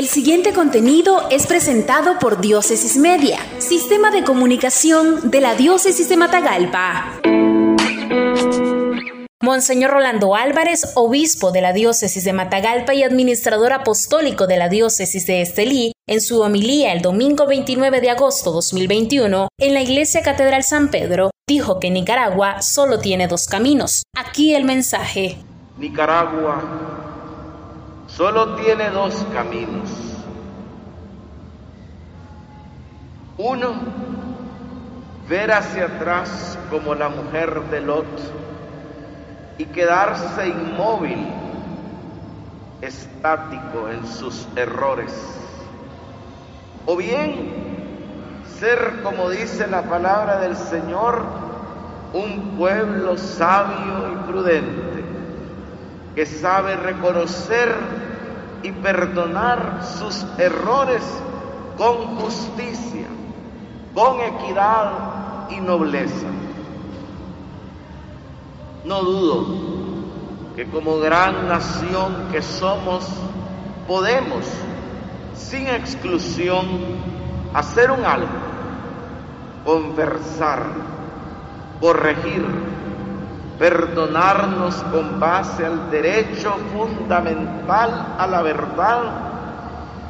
El siguiente contenido es presentado por Diócesis Media, Sistema de Comunicación de la Diócesis de Matagalpa. Monseñor Rolando Álvarez, obispo de la diócesis de Matagalpa y administrador apostólico de la diócesis de Estelí, en su homilía el domingo 29 de agosto 2021 en la iglesia Catedral San Pedro, dijo que Nicaragua solo tiene dos caminos. Aquí el mensaje. Nicaragua solo tiene dos caminos. Uno, ver hacia atrás como la mujer de Lot y quedarse inmóvil, estático en sus errores. O bien ser, como dice la palabra del Señor, un pueblo sabio y prudente, que sabe reconocer y perdonar sus errores con justicia, con equidad y nobleza. No dudo que como gran nación que somos, podemos, sin exclusión, hacer un algo, conversar, corregir, perdonarnos con base al derecho fundamental a la verdad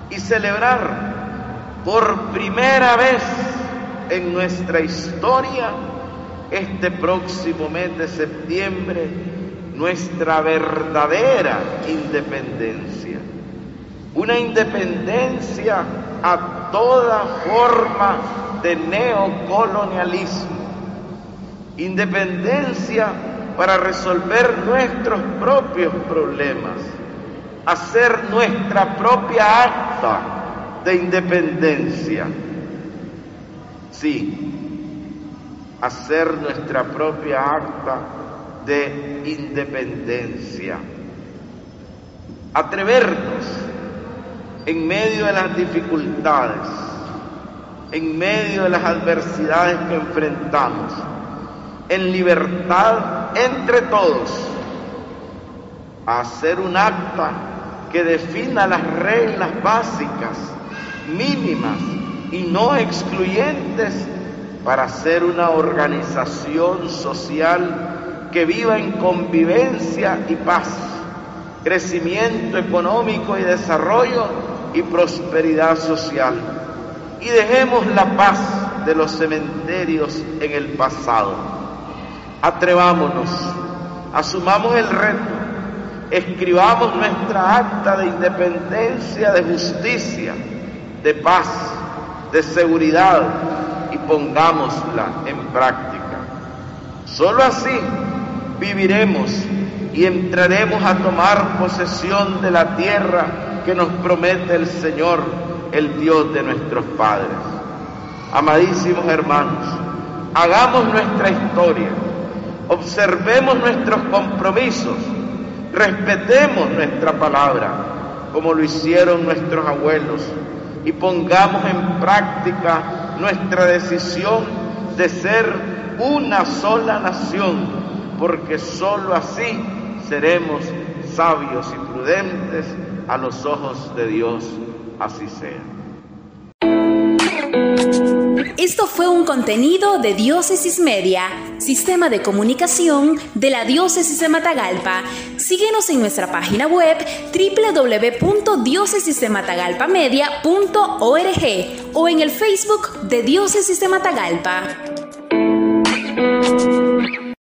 y celebrar por primera vez en nuestra historia este próximo mes de septiembre nuestra verdadera independencia. Una independencia a toda forma de neocolonialismo. Independencia para resolver nuestros propios problemas. Hacer nuestra propia acta de independencia. Sí, hacer nuestra propia acta de independencia. Atrevernos en medio de las dificultades, en medio de las adversidades que enfrentamos, en libertad entre todos, hacer un acta que defina las reglas básicas, mínimas y no excluyentes para ser una organización social que viva en convivencia y paz, crecimiento económico y desarrollo y prosperidad social. Y dejemos la paz de los cementerios en el pasado. Atrevámonos, asumamos el reto, escribamos nuestra acta de independencia, de justicia, de paz, de seguridad, y pongámosla en práctica. Solo así viviremos y entraremos a tomar posesión de la tierra que nos promete el Señor, el Dios de nuestros padres. Amadísimos hermanos, hagamos nuestra historia, observemos nuestros compromisos, respetemos nuestra palabra, como lo hicieron nuestros abuelos, y pongamos en práctica nuestra decisión de ser una sola nación, porque sólo así seremos sabios y prudentes a los ojos de Dios, así sea. Esto fue un contenido de Diócesis Media, sistema de comunicación de la Diócesis de Matagalpa. Síguenos en nuestra página web www.diócesisdematagalpamedia.org o en el Facebook de Diócesis de Matagalpa.